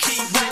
keep winning.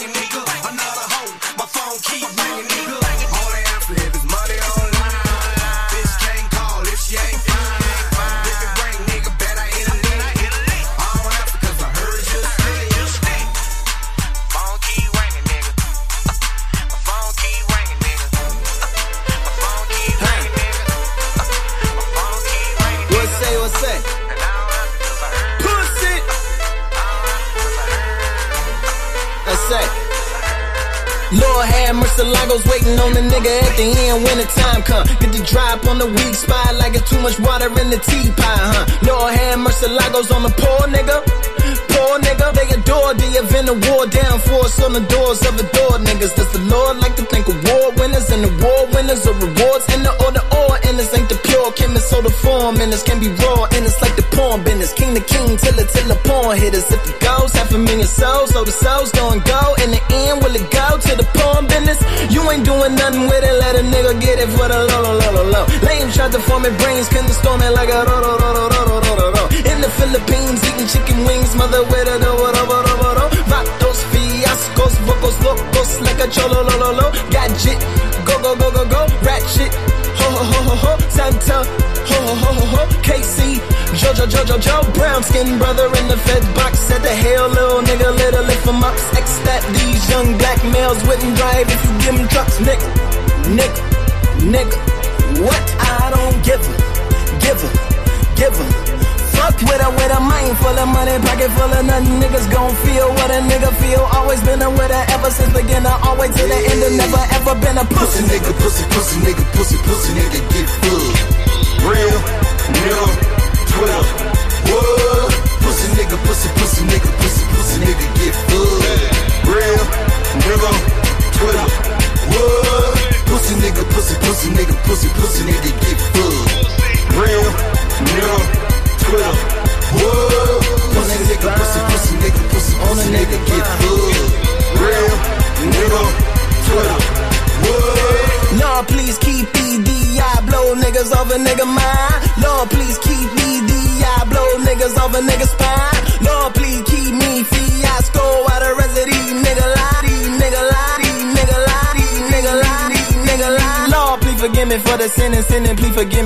When the time come. Get the drop on the weak spot like it's too much water in the teapot, huh? Lord have mercy, Lagos on the poor nigga. Poor nigga, they adore the event of war down force on the doors of adored niggas. Does the Lord like to think award winners and award winners are rewards in the order or ain't the pure chemist so the form this can be raw and like the porn business. King to king till it till the porn hitters. If it goes, half a million souls, so the souls gon' go. In the end, will it go to the porn business? You ain't doing nothing with it, let a nigga get it for the low, low, low, low, low. Lame tried to form it, brains couldn't storm it like a ro, ro, ro, ro, ro, ro, ro, ro, ro. In the Philippines, eating chicken wings, mother with a do, ro, ro, ro, ro, ro. Vatos, fiascos, vocos, locos, like a cholo, lo, lo, lo. Gadget, go, go, go, go, go, ratchet, ho, ho, ho, ho, Santa, ho, ho, ho, ho, ho, KC, Jojo, Jojo, Joe, brown skin brother in the Fed box, said the hell, little nigga, little lift him up, X that these young black males wouldn't drive if you give them trucks, nick, nick, nigga, what? I don't give a, give a, give a. Fuck with a, with a mind full of money, pocket full of nothing. Niggas gon' feel what a nigga feel. Always been a winner ever since beginner, always to the end. Never ever been a pussy nigga, pussy, pussy nigga, pussy, pussy nigga, get full. Real, nigga, Twitter, what? Pussy nigga, pussy, pussy pussy,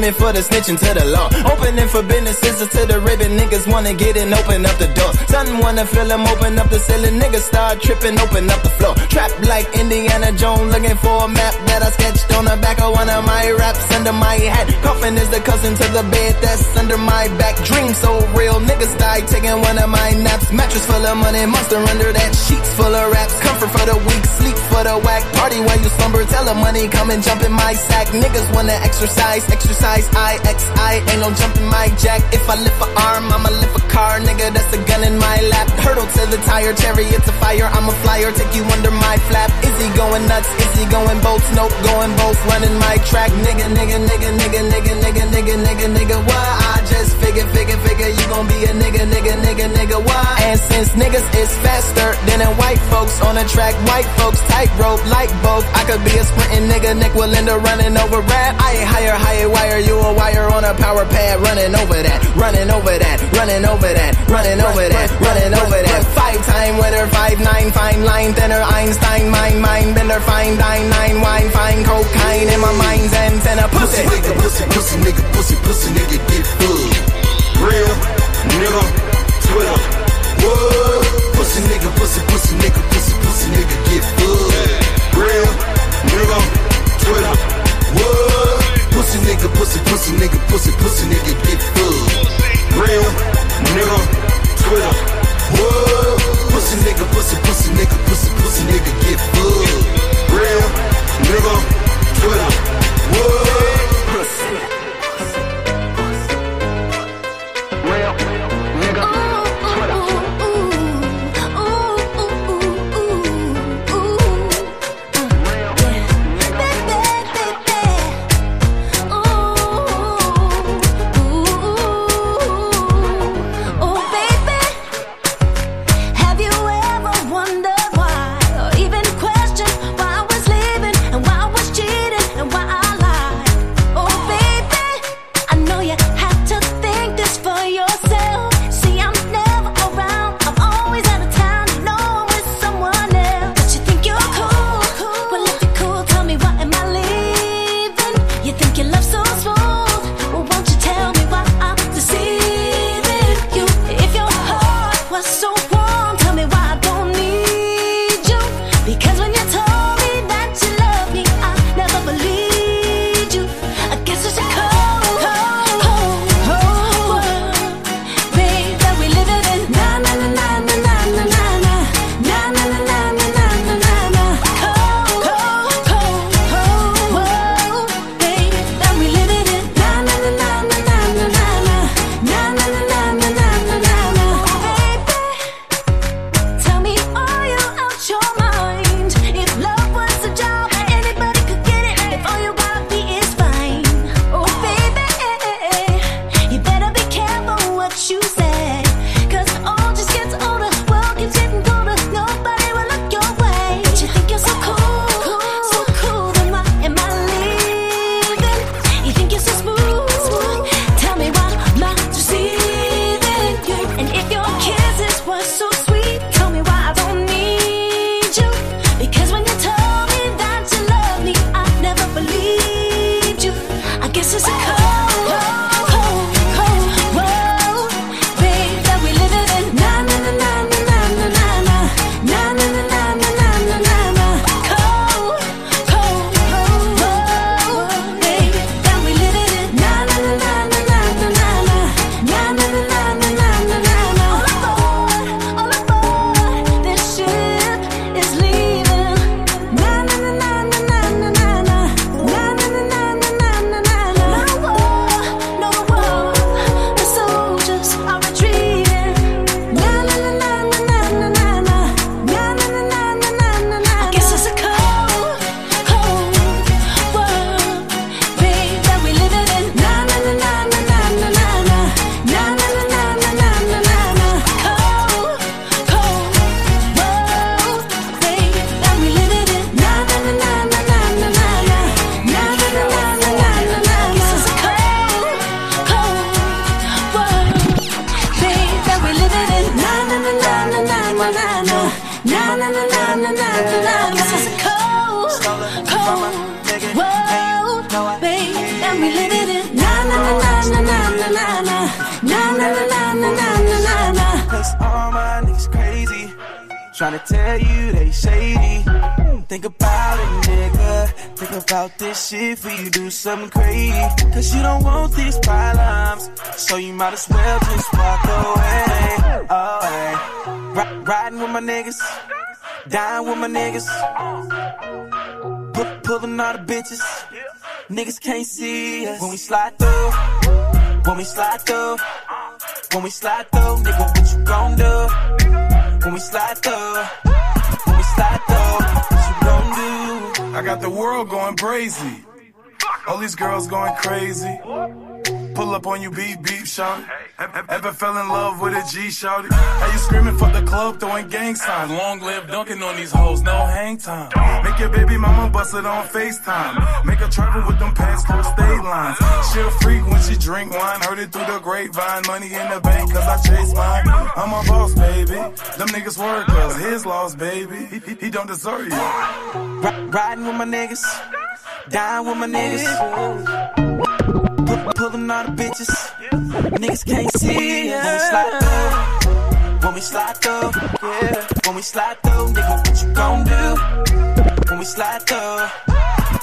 please for the snitching to the law. Opening for businesses to the ribbon, niggas wanna get in, open up the doors. Something wanna feel them, open up the ceiling, niggas start tripping, open up the floor. Trap like Indiana Jones, looking for a map that I sketched on the back of one of my raps under my hat. Coffin is the cousin to the bed that's under my back. Dream so real, niggas die taking one of my naps. Mattress full of money, monster under that, sheets full of raps. Comfort for the weak, sleep for the whack. Party while you slumber, tell the money come and jump in my sack. Niggas wanna exercise, exercise, I, X, I. Ain't no jumping my jack. If I lift a arm, I'ma lift a car, nigga. That's a gun in my lap. Hurdle to the tire, chariot to fire. I'm a flyer, take you under my flap. Is he going nuts? Is he going both? Nope, going both. Running my track, nigga, nigga, nigga, nigga, nigga, nigga, nigga, nigga, nigga. What? I figure, figure, figure, you gon' be a nigga, nigga, nigga, nigga, why? And since niggas is faster than in white folks on a track, white folks tightrope like both. I could be a sprinting nigga, Nik Wallenda running over rap. I ain't higher, higher wire, you a wire on a power pad, running over that, running over that, running over that, running over that, running over that. Five time winner, five nine, fine line thinner, Einstein, mine, mine bender, fine dine, nine wine, fine cocaine in my mind's antenna, pussy, pussy, nigga, pussy, pussy, nigga, pussy, pussy, nigga, get full real nigga. so you might as well just walk away. Away. R- riding with my niggas, dying with my niggas, P- pulling all the bitches. Niggas can't see us when we slide through. When we slide through. When we slide through, nigga, what you gon' do? When we slide through. When we slide through, what you gon' do? I got the world going crazy. All these girls going crazy pull up on you, beep beep, shawty. Ever, ever fell in love with a G, shawty? How you screaming for the club, throwing gang signs? Long live dunking on these hoes, no hang time. Make your baby mama bust it on FaceTime. Make her travel with them pants close state lines. She a freak when she drink wine. Heard it through the grapevine. Money in the bank, cause I chase mine. I'm a boss, baby. Them niggas work, cause his loss, baby. He, he, he don't deserve you. Ri- Riding with my niggas, dying with my niggas. Pull, pulling all the bitches, niggas can't see us. When we slide through, when we slide through, yeah. When we slide through, nigga, what you gon' do? When we slide through,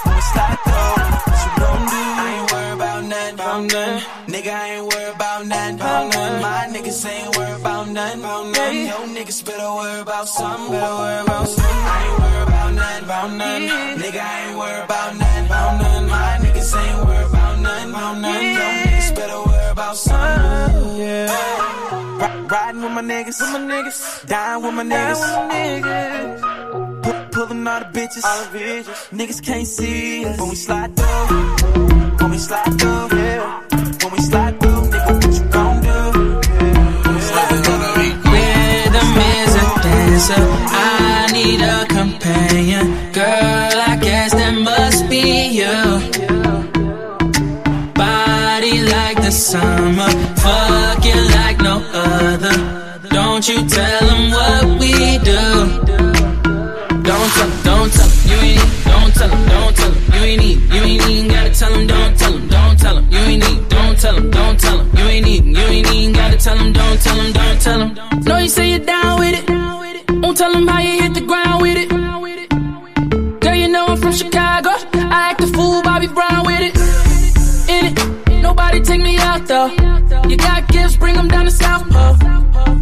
when we slide through, what you gon' do? I ain't worried about nothing, about nothing. Nigga, I ain't worried about nothing, about nothing. My niggas ain't worried about nothing, about nothing. Yo, niggas better worry about something, better worry about something. I ain't worried about nothing, about nothing. Nigga, I ain't worried about nothing, about nothing. My niggas ain't worried about about nothing. Niggas better worry about something. Yeah. Ri- Riding with my niggas, with my niggas. Dying with my niggas, with my niggas. Pu- pulling all the bitches, all the bitches. Niggas can't see us when we slide through. When we slide through, yeah. When we slide through, nigga, what you gon' do? We slide through. Rhythm is a dancer. I need a companion. Girl, I guess that must be you. Like the summer. Fucking like no other. Don't you tell them what we do. Don't tell 'em, don't tell 'em, you ain't need, don't tell 'em, don't tell 'em, you ain't need, you ain't even gotta tell 'em, don't tell 'em, don't tell 'em, you ain't need, don't tell 'em, don't tell 'em, you ain't need, you ain't even gotta tell 'em, don't tell 'em, don't tell 'em. Know you say you're down with it, won't tell 'em how you hit the ground with it. Girl, you know I'm from Chicago, I act a fool, Bobby Brown with it. Though. You got gifts, bring 'em down to South Pole.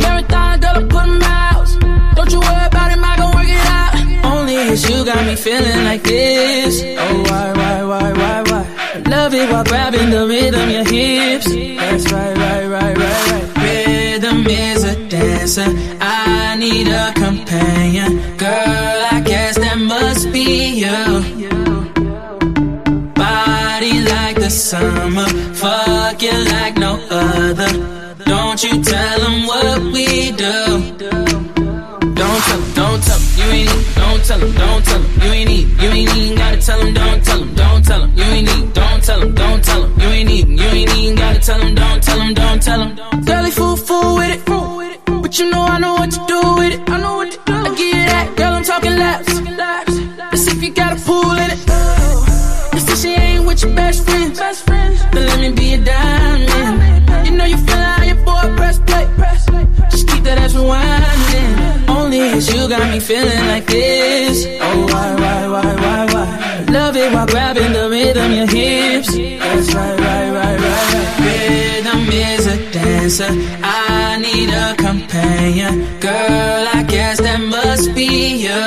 Marathon, girl, I put 'em out. Don't you worry about him, I gon' work it out. Only is you got me feeling like this. Oh, why, why, why, why, why? Love it while grabbing the rhythm, your hips. That's right, right, right, right, right. Rhythm is a dancer. I need a companion. Girl, I guess that must be you. Body like the summer, fucking like other. Don't you tell them what we do. Don't tell 'em, don't tell 'em, you ain't need, don't tell 'em, don't tell 'em, you ain't need, you ain't even gotta tell 'em, don't tell 'em, don't tell 'em, you ain't need, don't tell 'em, don't tell 'em, you ain't need, you ain't even gotta tell 'em, don't tell 'em, don't tell 'em. Girlie fool, fool with it, but you know I know what to do with it. I know what to do. I you that, girl, I'm talking laps. Let's see if you got a pool in it. Say she ain't with your. Best friend. Then let me be a diamond. You know you feel how your boy press play. Just keep that ass rewinding. Only is you got me feeling like this. Oh why, why, why, why, why? Love it while grabbing the rhythm, your hips. That's right, right, right, right, right. Rhythm is a dancer. I need a companion. Girl, I guess that must be you.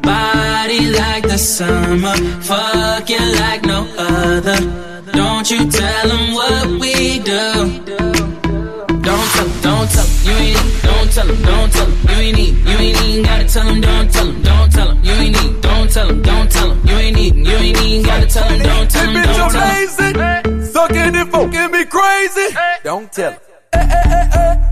Body like the summer, fucking like no other. Don't you tell them what we do. Don't tell 'em, don't tell 'em, you ain't need, don't tell 'em, don't tell 'em, you ain't need, you ain't even gotta tell 'em, don't tell 'em, don't tell 'em, you ain't need, don't tell 'em, don't tell 'em, you ain't need, you ain't even gotta tell 'em, don't tell 'em, Hey, bitch, don't I'm tell 'em. lazy. Sucking and fucking me crazy. Don't tell 'em. Eh, eh, eh, eh, hell. You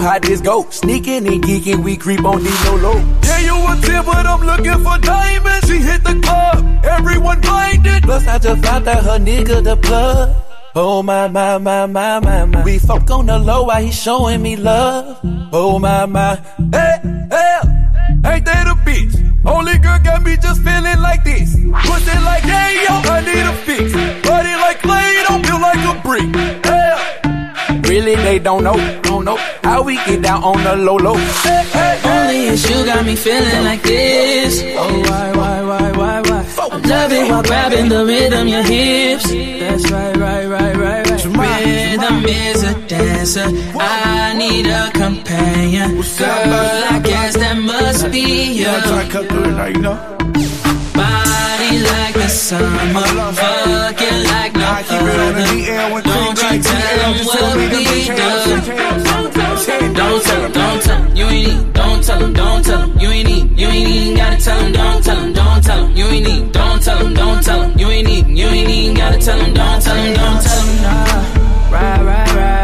know how this go. Sneaking and geeking, we creep on these no low. Yeah, you a 10, but I'm looking for diamonds. She hit the club, everyone blinded. Plus, I just found out her nigga the plug. Oh my my my my my my. We folk on the low while he showing me love. Oh my my. Hey, hell. Ain't that a bitch? Only girl got me just feeling like this. Pussy like, hey yo, I need a fix. Body like clay, don't feel like a brick. Hell. Really, they don't know, don't know how we get down on the low low. Hey, hey, hey. Only is you got me feeling like this. Oh, why, why, why, why, why? I love it while grabbing the rhythm, your hips. That's right, right, right, right, right. Rhythm is a dancer. I need a companion. Girl, I guess that must be you. Yeah, I try to cut through it now, you know. Body like the summer, fucking like I keep it on the other. DL when Don't Creek like tell DL, them just tell me them we do. details. Don't tell him, don't tell him, you ain't need, don't tell him, don't tell him, you ain't need, you ain't even gotta tell him, don't tell him, don't tell him, you ain't need, don't tell him, don't tell him, you ain't need, you ain't even gotta tell tell him, don't tell him, don't tell him, nah. Ride, ride, ride, ride,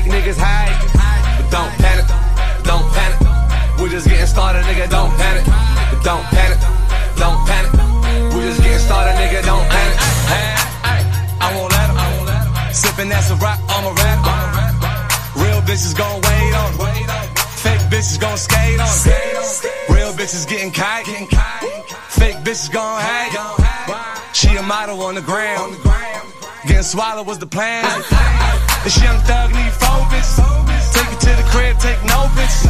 fake niggas hide, but don't panic, don't panic. We just getting started, nigga. Don't panic, but don't panic, don't panic. We just getting started, nigga. Don't panic. I won't let 'em. Sippin' that's a rock, I'm a rap. Real bitches gon' wait on. Fake bitches gon' skate on. Real bitches getting kite. Fake bitches gon' hang. She a model on the ground. Getting swallowed was the plan. This young thug need focus. Take it to the crib, take no bitch.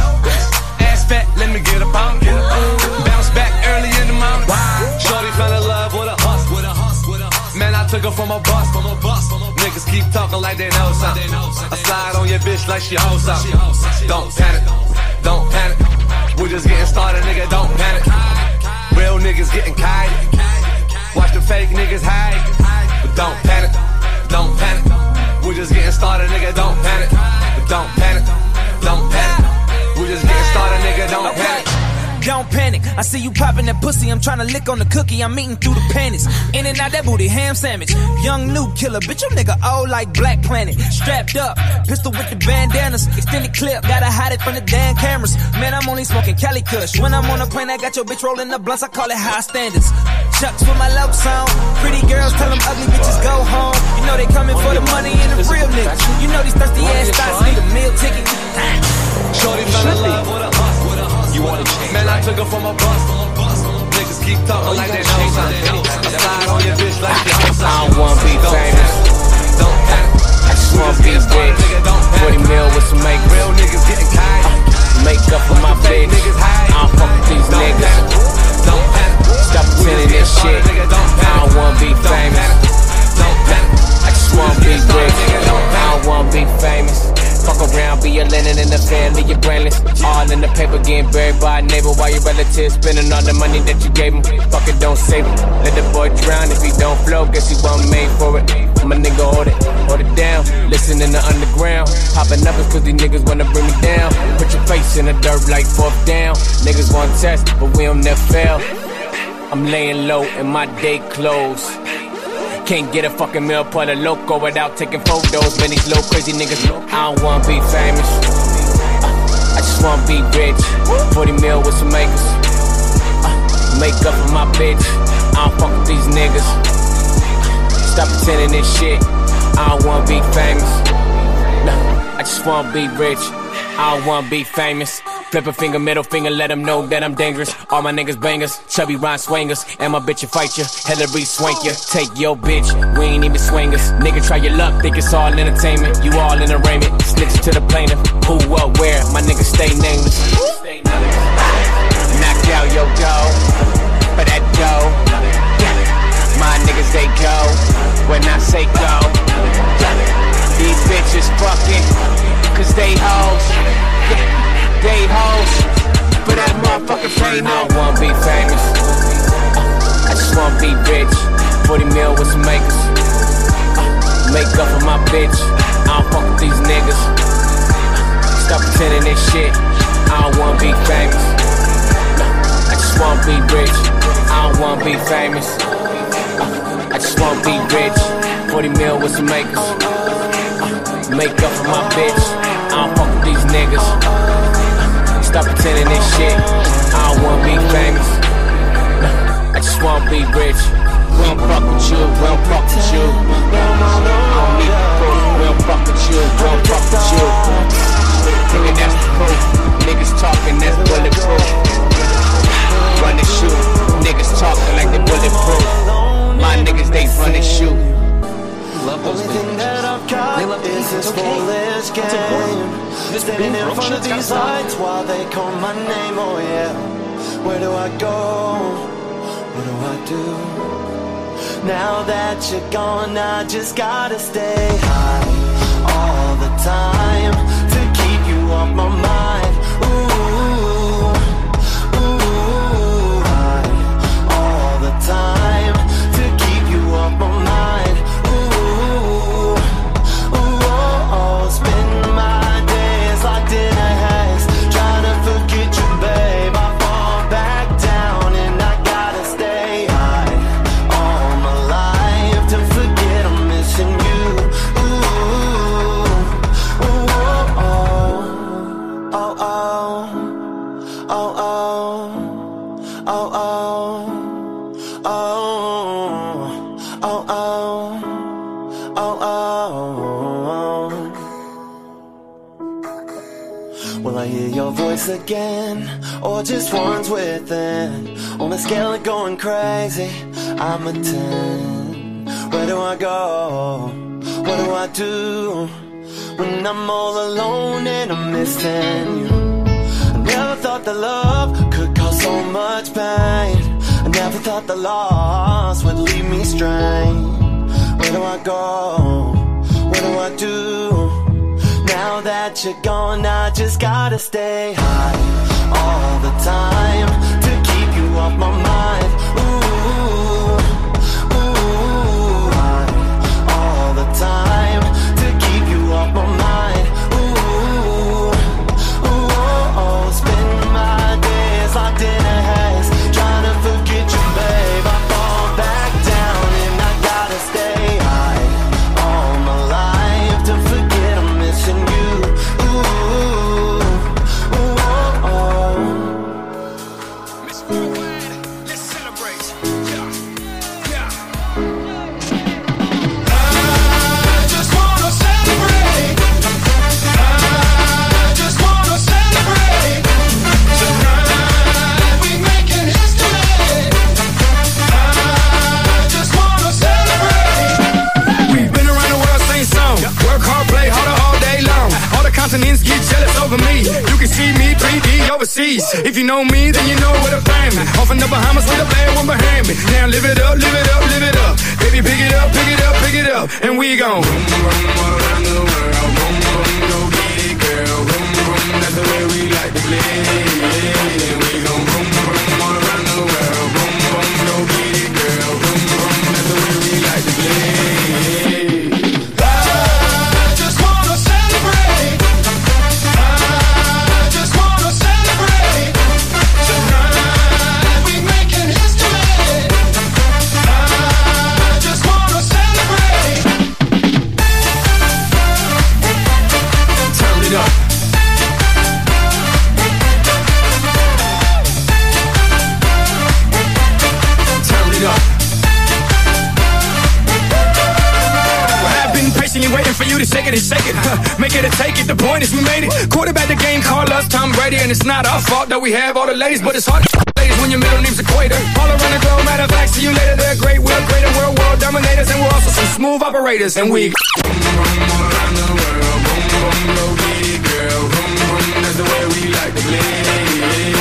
Ass fat, let me get up on it. Bounce back early in the morning. Shorty fell in love with a hus, with a hus, with a hus. Man, I took her from a bus, from a bus. Niggas keep talking like they know something. I slide on your bitch like she hoes up. Don't panic, don't panic. We just getting started, nigga. Don't panic. Real niggas getting kite. Watch the fake niggas hide, but don't panic, don't panic. We just getting started, nigga. Don't panic, don't panic, don't panic. We just getting started, nigga. Don't panic. Don't panic. I see you popping that pussy. I'm trying to lick on the cookie. I'm eating through the panties. In and out that booty, ham sandwich. Young new killer, bitch. You nigga old like Black Planet. Strapped up, pistol with the bandanas. Extended clip, gotta hide it from the damn cameras. Man, I'm only smoking Cali Kush. When I'm on a plane, I got your bitch rolling the blunts. I call it high standards. Chucks with my low song. Pretty girls tell them ugly bitches go home. You know they coming for the money and the real niggas. You know these thirsty ass thoughts need a meal ticket. Shorty fell in love with a hus, with a hus. You wanna change? Man, I took her from a bus, from a bus. Niggas keep talking like they know something. I slide on your bitch like she hoes I don't wanna be famous. Don't panic. I just wanna be rich. Nigga, don't panic. 40 mil with some makeup. Real niggas getting kite. Make up for my bitch. I don't fuck with these niggas. Don't panic. Stop pretending this shit. started, nigga. Don't I don't wanna be famous. Don't panic. I just wanna be rich. I don't wanna be famous. Fuck around, be a Lennon in the family, you're brainless. All in the paper, getting buried by a neighbor while your relatives spending all the money that you gave him. Fuck it, don't save him. Let the boy drown if he don't flow, guess he wasn't made for it. My nigga, hold it, hold it down. Listen in the underground. Popping up is cause these niggas wanna bring me down. Put your face in the dirt like fourth down. Niggas want test, but we don't never fail. I'm laying low in my day clothes. Can't get a fucking meal for the loco without taking photos. Man, these little crazy niggas, I don't wanna be famous. Uh, I just wanna be rich. 40 mil with some makers. Uh, make up for my bitch. I don't fuck with these niggas. Stop pretending this shit. I don't wanna be famous. Nah, I just wanna be rich. I don't wanna be famous. Flip a finger, middle finger, let them know that I'm dangerous. All my niggas bangers, chubby rhyme swingers. And my bitch will fight you, Hilary Swank you. Take your bitch, we ain't even swingers. Nigga, try your luck, think it's all entertainment. You all in arraignment, snitch to the plaintiff. Who, what, where, my niggas stay nameless. Knock out your dough, for that dough. My niggas, they go, when I say go. These bitches fucking, cause they hoes. They hoes, but that motherfucking fame I don't wanna be famous. Uh, I just wanna be rich. 40 mil with some makers. Uh, make up for my bitch. I don't fuck with these niggas. Stop pretending this shit. I don't wanna be famous. No, I just wanna be rich. I don't wanna be famous. Uh, I just wanna be rich. 40 mil with some makers. Uh, make up for my bitch. I don't fuck with these niggas. Stop pretending this shit. I don't wanna be famous. I just wanna be rich. We don't fuck with you, we don't fuck with you. I don't need the proof. We don't fuck with you, we don't fuck with you. Nigga, that's the proof. Niggas talking, that's bulletproof. Run and shoot. Niggas talking like they bulletproof. My niggas, they run and shoot. Love those videos. They love to eat. It's okay. That's a growth. This in front of these lights while they call my name, oh yeah. Where do I go? What do I do? Now that you're gone, I just gotta stay high all the time to keep you off my mind. Within? On a scale of going crazy, I'm a ten. Where do I go? What do I do when I'm all alone and I'm missing you? I never thought that love could cause so much pain. I never thought the loss would leave me strained. Where do I go? What do I do? Now that you're gone, I just gotta stay high the time to keep you off my mind. We have all the ladies, but it's hard to ladies when your middle name's Equator. All around the globe, matter of fact, see you later. They're great, we're greater, we're world dominators, and we're also some smooth operators, and we. boom, boom all around the world, boom, boom, baby girl, boom, boom. That's the way we like to play.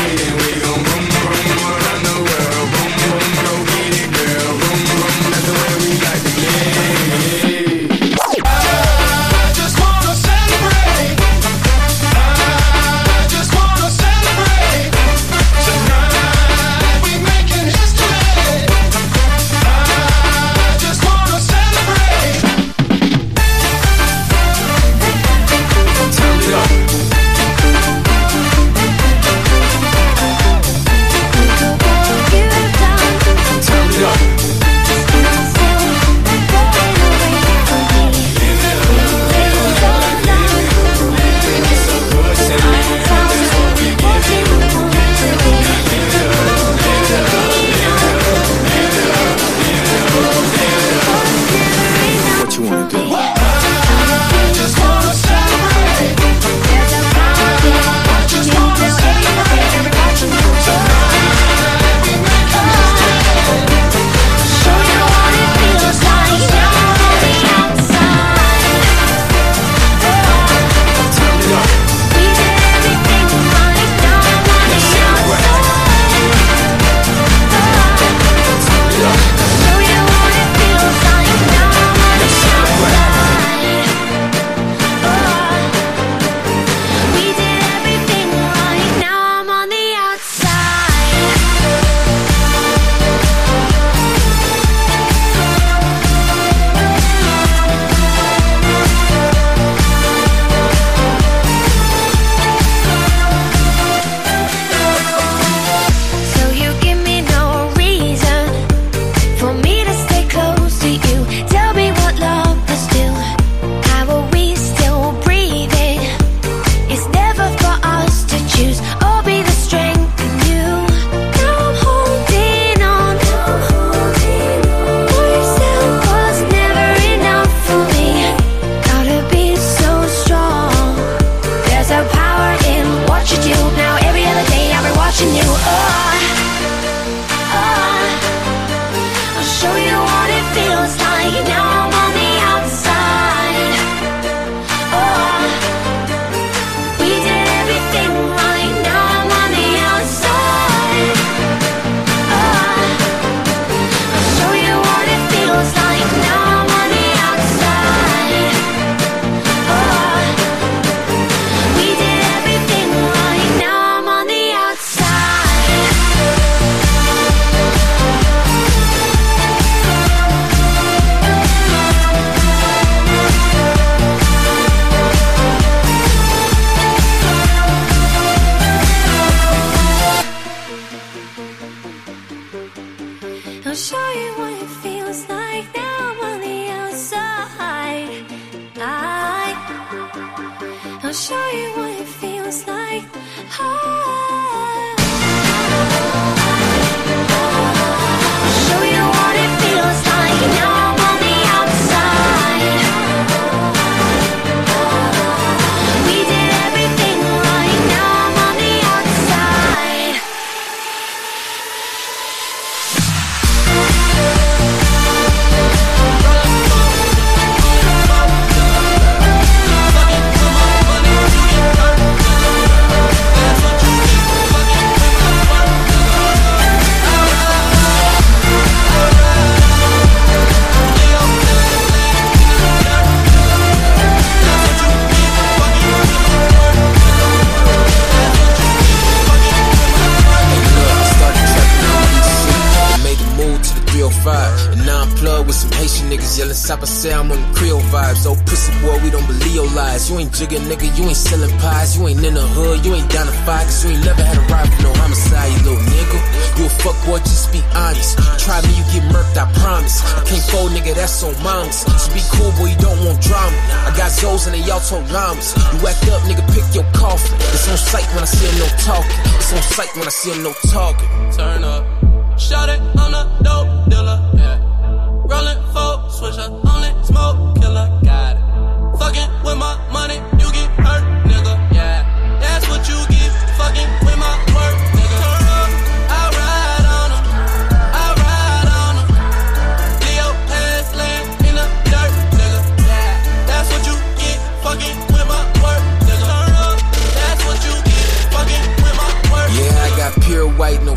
Sapa say I'm on Creole vibes. Oh, pussy boy, we don't believe your lies. You ain't jigging, nigga, you ain't selling pies. You ain't in the hood, you ain't down to fight, cause you ain't never had a for no homicide, you little nigga. You a fuck boy, just be honest. Try me, you get murked, I promise. I can't fold, nigga, that's on mamas. So be cool, boy, you don't want drama. I got Zoes and they all told llamas. You act up, nigga, pick your coffin. It's on sight when I see him, no talking. It's on sight when I see him, no talking. Turn up. Shout it, I'm the dope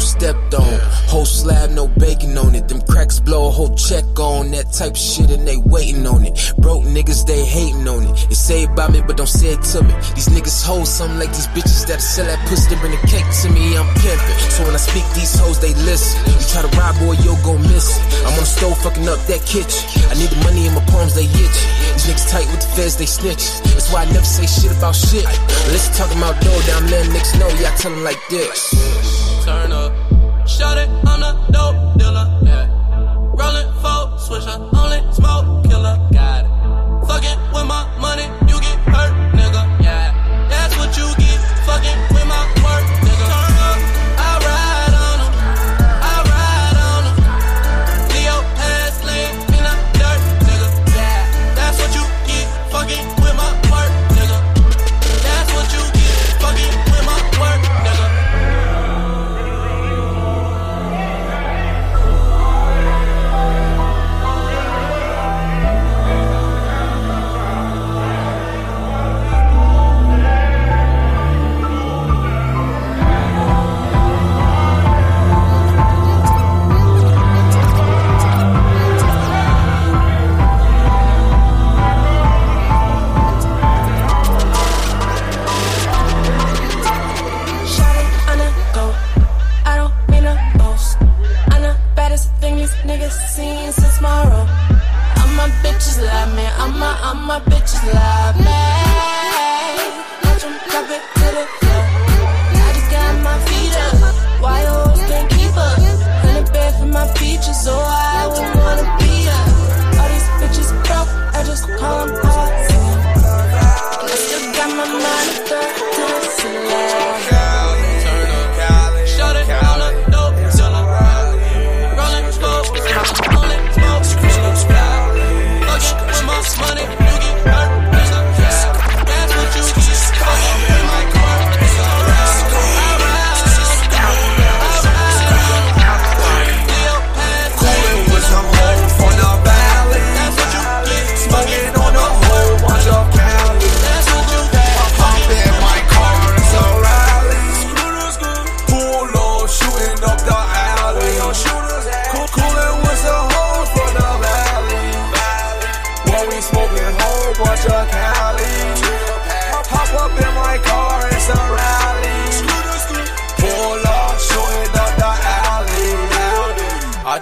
stepped on. Whole slab, no bacon on it. Them cracks blow a whole check on that type of shit and they waiting on it. Broke niggas, they hating on it. They say it about me, but don't say it to me. These niggas hold something like these bitches that sell that pussy bring the cake to me. I'm pimping. So when I speak, these hoes, they listen. You try to rob, boy, you'll go missing. I'm on the stove fucking up that kitchen. I need the money in my palms, they itch. These niggas tight with the feds, they snitch. That's why I never say shit about shit. You talking about dough, down letting niggas know, yeah, I tell them like this. Turn up. Shout it, I'm the dope dealer. Yeah. Rolling four, switch up,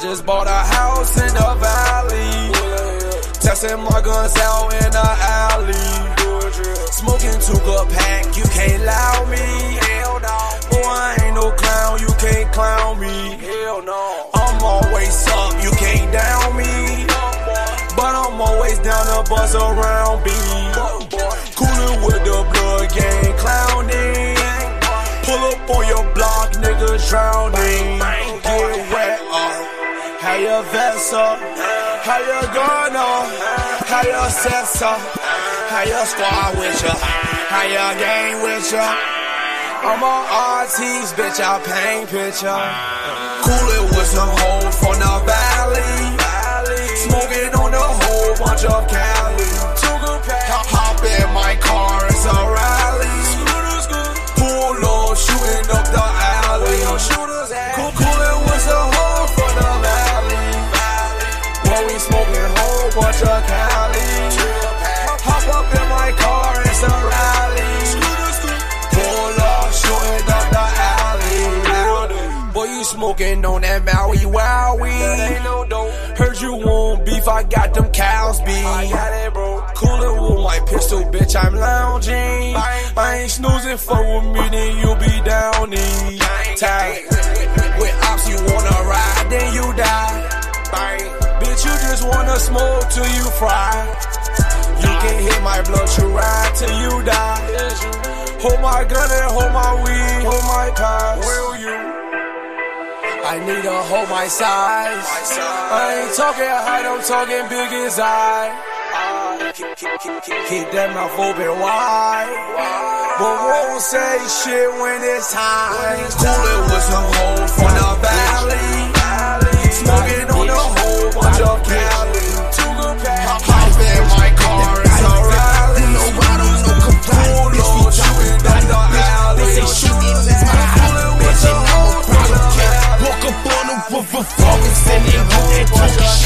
just bought a house in the valley. Testing my guns out in the alley. Smoking two good pack, you can't allow me. Boy, I ain't no clown, you can't clown me. Hell no. I'm always up, you can't down me. But I'm always down to buzz around me. Cooler with the blood gang clowning. Pull up on your block, nigga drowning. Get wet up. How your vest up? How your gun up? How sex up? How your squad with ya? How your gang with ya? I'm on artist, bitch, I paint picture. Cool it with some hoes from the valley. Smoking on a whole bunch of Cali. You smoking on that Maui Wowie. Heard you want beef, I got them cows beef. Coolin' with my pistol, bitch, I'm lounging. I ain't snoozing, fuck with me, then you'll be down in tag. With ops, you wanna ride, then you die. Bitch, you just wanna smoke till you fry. You can hit my blood, you ride till you die. Hold my gun and hold my weed, hold my pass. Will you? I need to hold my size. I ain't talking height, I'm talking big as I. Keep that mouth open wide. But won't say shit when it's time. Cool it with some hoes from the valley. Smoking on a whole bunch of Cali.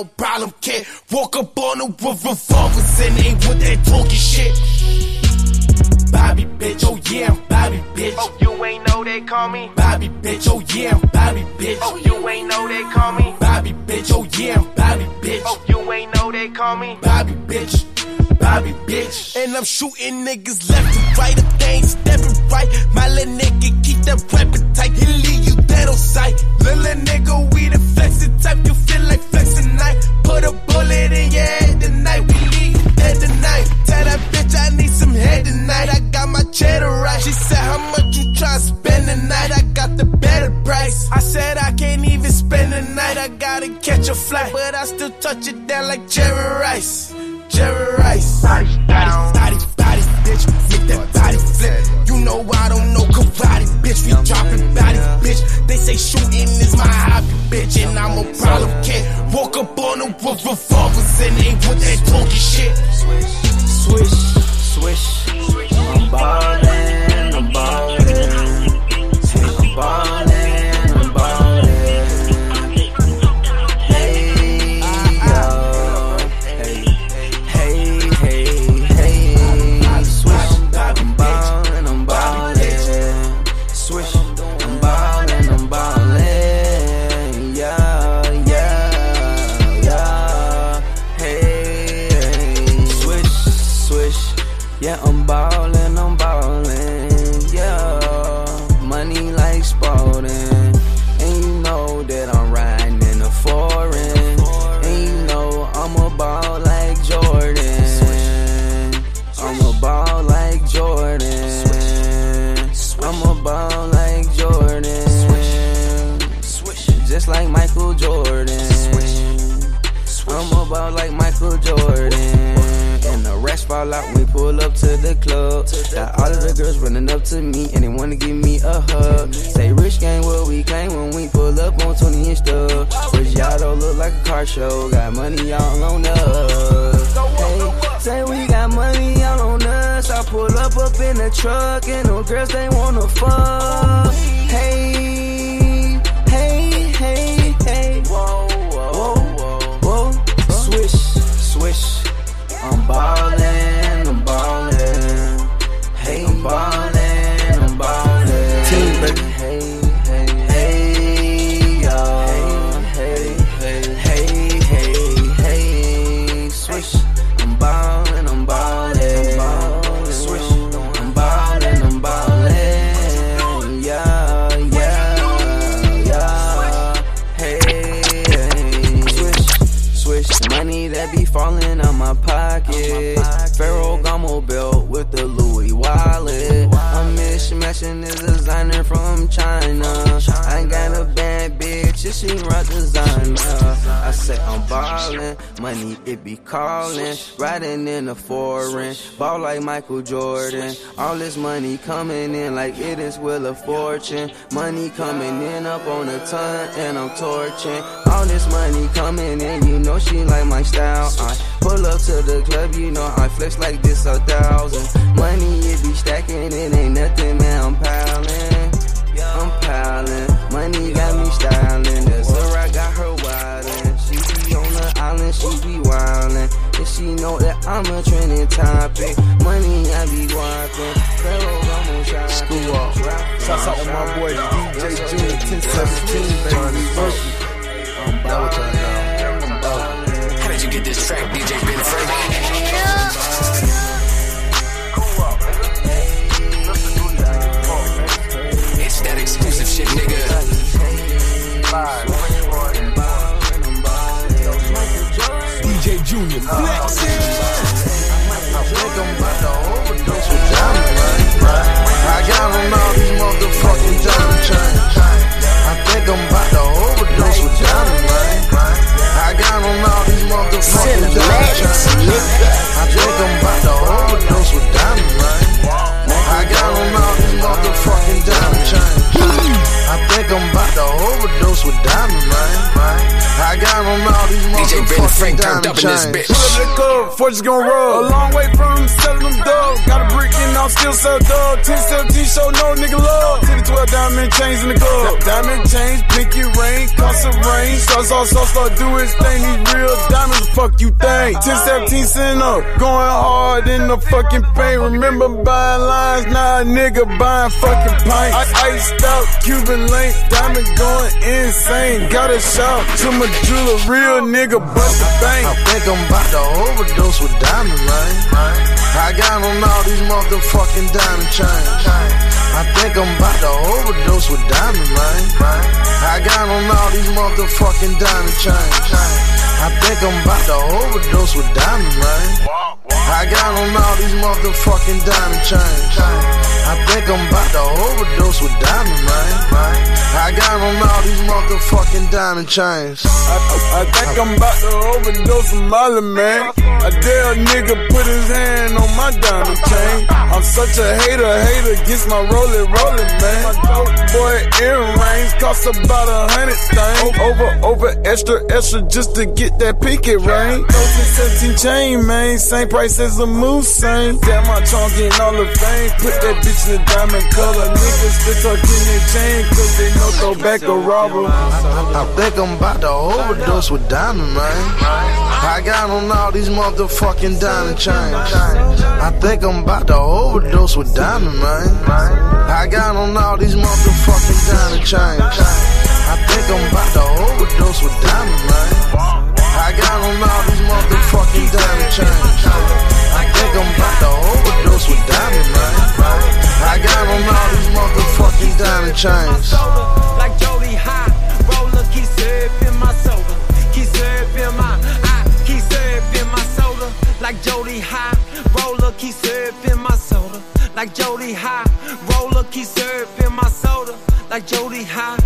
a problem kid. Walk up on the roof revolvers and ain't with that talking shit. Bobby, bitch, oh yeah, I'm Bobby, bitch. Oh, you ain't know they call me Bobby, bitch, oh yeah, I'm Bobby, bitch. Oh, you ain't know they call me Bobby, bitch, oh yeah, I'm Bobby, bitch. Oh, you ain't know they call me Bobby, bitch. Bobby, bitch. And I'm shooting niggas I gotta catch a flight. But I still touch it down like Jerry Rice. Jerry Rice. Body, body, body, body, bitch. Make that body flip. You know I don't know karate, bitch. We dropping bodies, bitch. They say shooting is my hobby, bitch, and I'm a problem kid. Walk up on the roof revolvers and ain't with that talking shit. Swish, swish. I'm ballin', wanna give me a hug. Say rich gang where we came when we pull up on 20 inch stuff. Don't look like a car show, got money all on us. Hey, say we got money all on us. I pull up up in the truck and no girls they wanna fuck. Hey, hey, hey, hey. Whoa, whoa, whoa, whoa. Swish, swish. I'm ballin', I'm ballin'. Hey, I'm ballin', I'm ballin'. Team, baby. Hey, Riding in a foreign, ball like Michael Jordan. All this money coming in like it is Wheel of Fortune. Money coming in up on a ton, and I'm torching. All this money coming in, you know she like my style. I pull up to the club, you know I flex like this a thousand. Money it be stacking, it ain't nothing, man. I'm piling, I'm piling. Money got me styling. That's her, I got her wildin'. She be on the island, she be wildin'. And she know that I'm a trending topic. Money I be wildin'. Pharaoh, I'm on shopping. School off. Shouts out to my boy DJ Junior 1017, baby. Berkeley. I'm ballin'. I'm ballin'. How did you get this track, DJ Ben Frank? It's that exclusive shit, nigga. Junior flexing. I think I'm about to overdose with diamond right? I got on all these motherfucking diamond chains. I think I'm about to overdose with diamond right? I got on all these motherfucking diamond chains. I think I'm about to overdose with diamond right? I got on all these motherfucking diamond chains. I think I'm about to overdose with diamond right? I got on all these DJ Ben motherfucking Frank turned up in this bitch. Pull up the club, fortune's gon' roll. A long way from selling them dubs. Got a brick and I'm still sell dub. 1017 show no nigga love. 10 to 12 diamond chains in the club. Diamond chains, pinky ring, cost of rain. Sauce, sauce, sauce, start do his thing. These real diamonds, fuck you think? 1017 sitting up, going hard in the fucking paint. Remember buying lines, now a nigga buying fucking pints. I iced out Cuban link, diamond going insane. Got a shot to my jeweler, real nigga, bust I think I'm about to overdose with diamond rain. I got on all these motherfucking diamond chains. I think I'm about to overdose with diamond rain. I got on all these motherfucking diamond chains. I think I'm about to overdose with diamond rain. I got on all these motherfucking diamond chains. I think I'm about to overdose with diamond rain. I got on all these motherfucking diamond chains. I, I, think I'm about to overdose with Molly, man. I dare a nigga put his hand on my diamond chain. I'm such a hater, hater gets my rolling, rolling, man. My boy earrings cost about a hundred things. Over, over, extra, extra just to get that picket ring. Those 17 chain, man. Same price as a moose, same. Damn, my trunk in all the fame. Put that bitch in the diamond color. Niggas still talking their chain, cause they know throw back a robber. I think I'm about to overdose with diamond rain. I got on all these motherfucking diamond chains. I think I'm about to overdose with diamond rain. I got on all these motherfucking diamond chains. I think I'm about to overdose with diamond rain. I got on all these motherfucking diamond chains. I think I'm about to overdose with diamond rain. I got on all these motherfucking diamond chains. Like Jody High, roller, keep serving my soda. Keep serving my, I keep serving my soda. Like Jody High, roller, keep serving my soda. Like Jody High, roller, keep serving my soda. Like Jody High,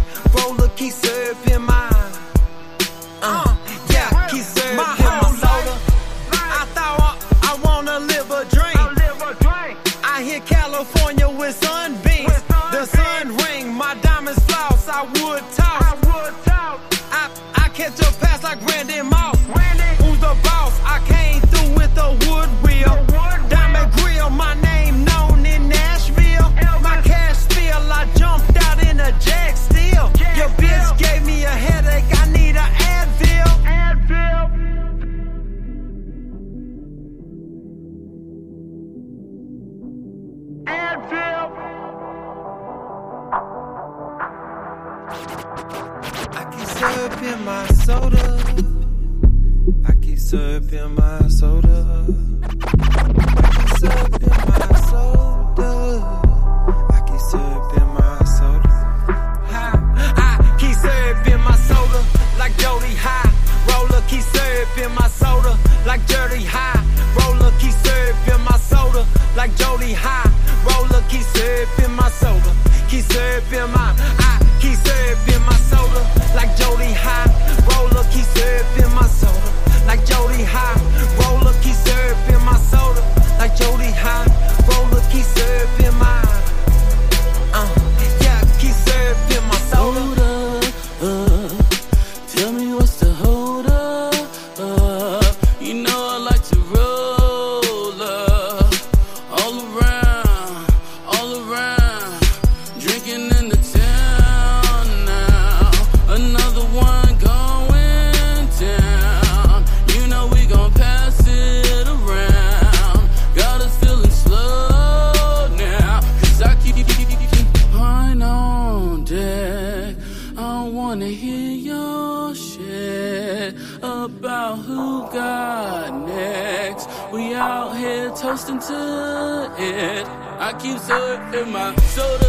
in my soda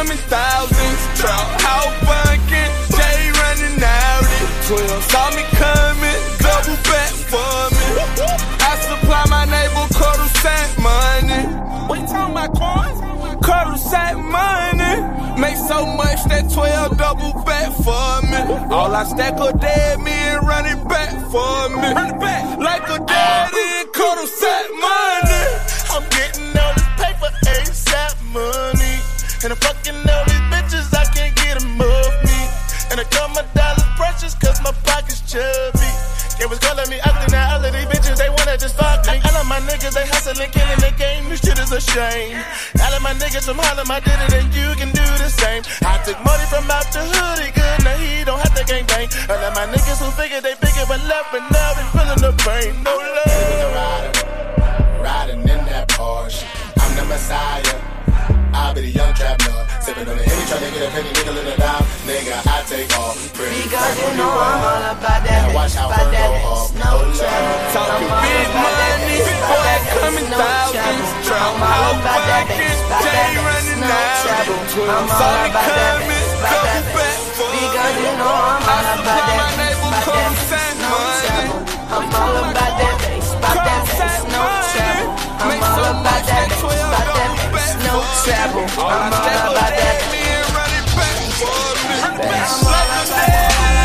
coming thousands. Trout out bunking, Jay running out it. Twelve saw me coming, double back for me. I supply my neighbor quarter cent money. What you talking about, coins? Quarter cent money. Make so much that 12 double back for me. All I stack a dead men run it back for me. Run it back like a daddy. Quarter cent money. I'm getting And I'm fucking all these bitches, I can't get them off me. And I got my dollars precious cause my pocket's chubby. It was calling me ugly, now all of these bitches, they wanna just fuck me. All of my niggas, they hustling, killing the game, this shit is a shame. All of my niggas from Harlem, I did it and you can do the same. I took money from out the hood, he good, now he don't have to gang bang. All of my niggas who figured they bigger but left, but now they feeling the pain, no love. Riding in that Porsche, I'm the Messiah. I'll be the young trap lord. Sipping on the henny, trying to get a penny, nickel in a dime. Nigga, I take off. Pretty Because you know I'm all about that Now watch how about fur go off. No Oh, trouble. Talking big money, boy, that bass, coming thousands. trouble. Trap I'm all about that bass, Jay running no out. trouble. I'm all about that bass, about that double back bass. for Because you know I'm all about that my bass, neighbor about that quarter bass, cent no money. trouble. I'm all about that bass, about that bass, no trouble. I'm all about that bass, about that no. I'm all about that bass. I'm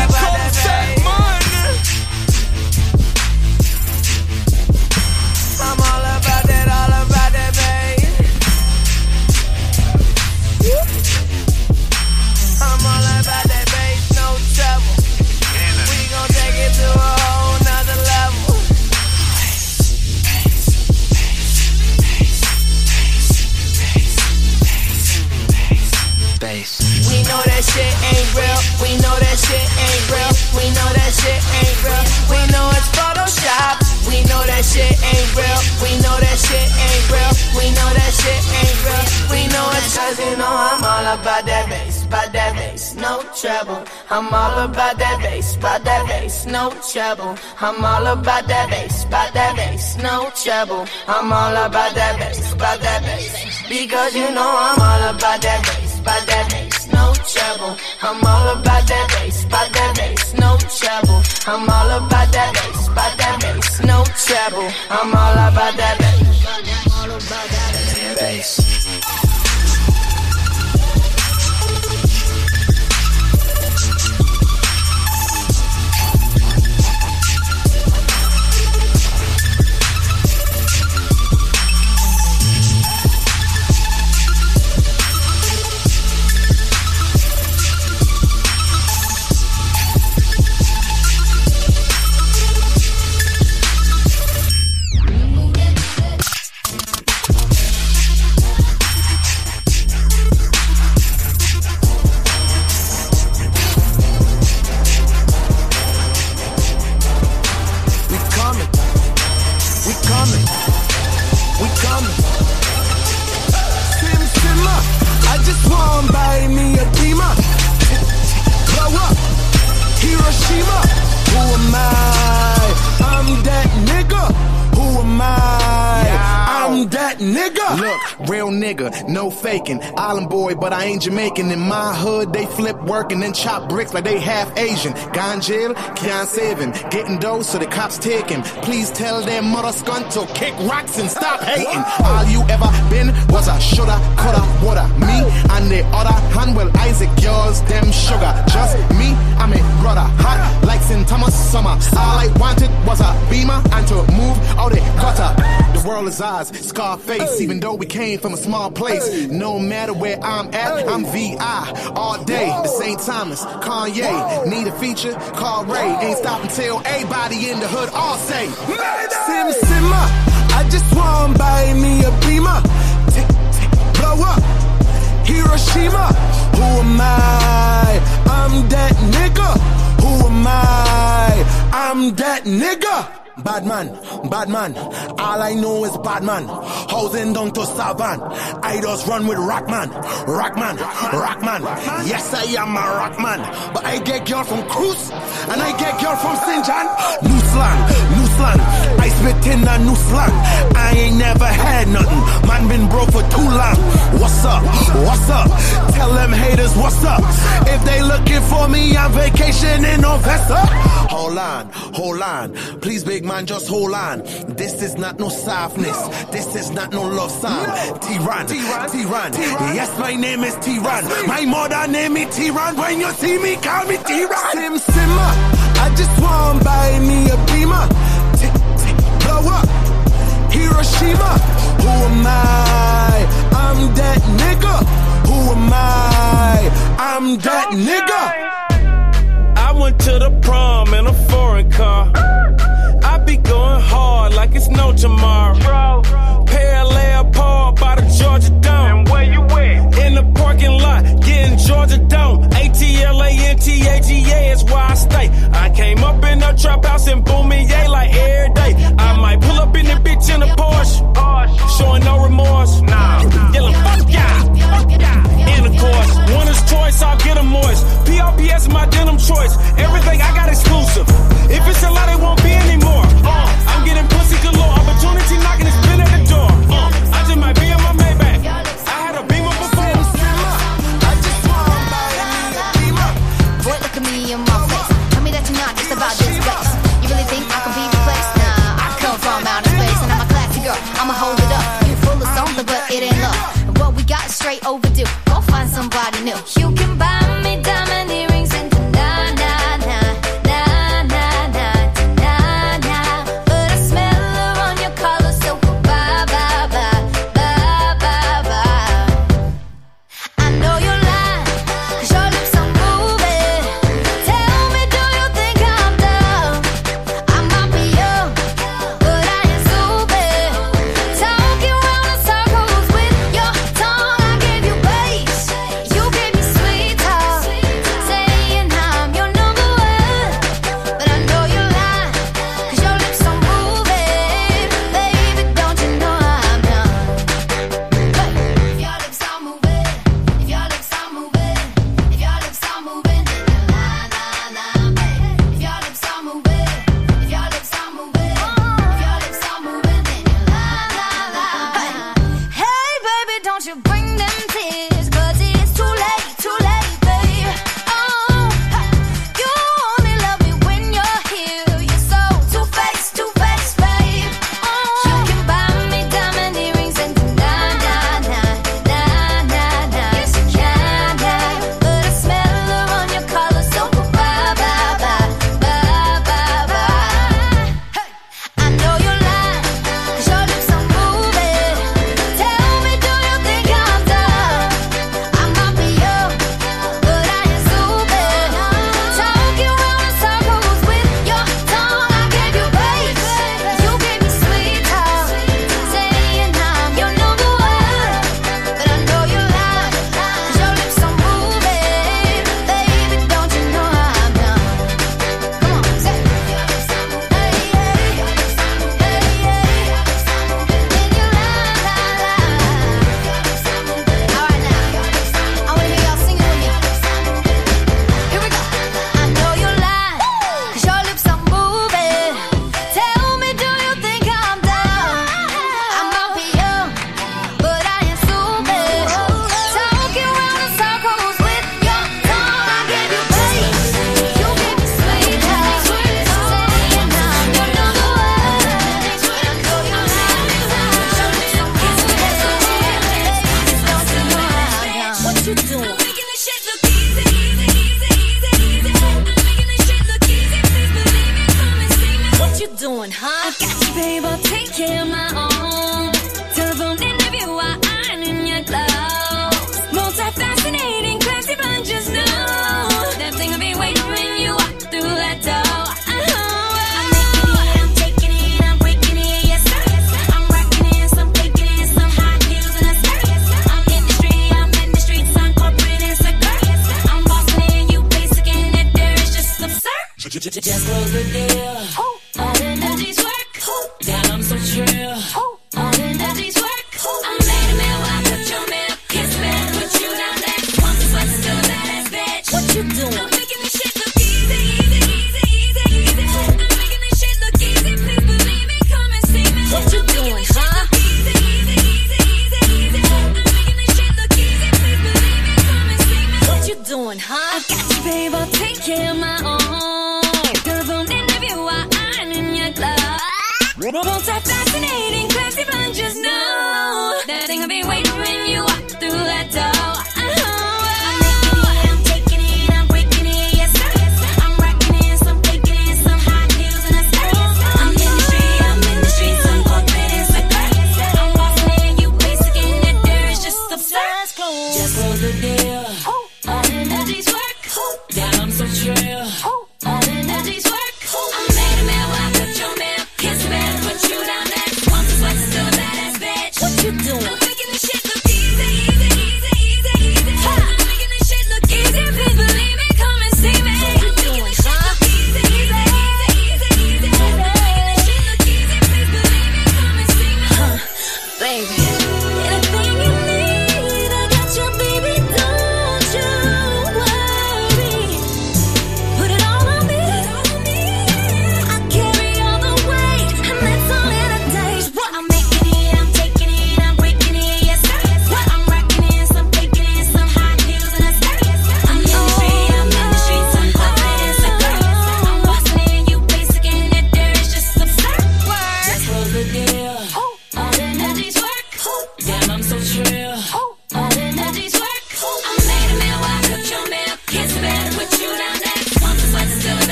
know that shit ain't real. We know that shit ain't real. We know that shit ain't real. We know it's Photoshop. We know that shit ain't real. We know that shit ain't real. We know that shit ain't real. We know it's cause you know I'm all about that bass, about that bass, no trouble. I'm all about that bass, about that bass, no trouble. I'm all about that bass, about that bass, no trouble. I'm all about that bass, about that bass. Because you know I'm all about that bass, about that bass no trouble. I'm all about that bass, about that bass, no trouble. I'm all about that bass, about that bass, no trouble. I'm all about that bass. Bass. Real nigga, no faking. Island boy, but I ain't Jamaican. In my hood, they flip work and then chop bricks like they half Asian. Gone jail, can't save. Getting dough, so the cops take him. Please tell them mother scunt to kick rocks and stop hating. All you ever been The world is ours, Scarface, even though we came from a small place. No matter where I'm at, I'm VI all day. The St. Thomas, Kanye, need a feature, call Ray. Ain't stopping till everybody in the hood all say. Sim Simma. I just want buy me a beamer. Tick, tick, blow up. Hiroshima. Who am I? I'm that nigga. Who am I? I'm that nigga. Bad man, bad man. All I know is bad man. Housing down to Savan. I just run with Rockman, Rockman, Rockman. Yes, I am a Rockman. But I get girl from Cruz and I get girl from St. John. New slang, new slang. I spit in a new slang. I ain't never had nothing. Man been broke for too long. What's up? What's up? Tell them haters what's up. If they looking for me, I'm vacationing on Vesta. Hold on, hold on. Please, big man, just hold on. This is not no softness. This is not no love song. T-Ran, T-Ran. Yes, my name is T-Ran. My mother name me T-Ran. When you see me, call me T-Ran. Sim Simma. I just want buy me a beamer. Tick, tick, blow up. Hiroshima. Who am I? I'm that nigga. Who am I? I'm that nigga. I went to the prom in a foreign car. I be going hard like it's no tomorrow. Pale Leopold by the Georgia Dome. And where you at? In the parking lot, getting Georgia Dome. A-T-L-A-N-T-A-G-A is where I stay. I came up in a trap house and booming yay like every day. I might pull up in the bitch in a Porsche.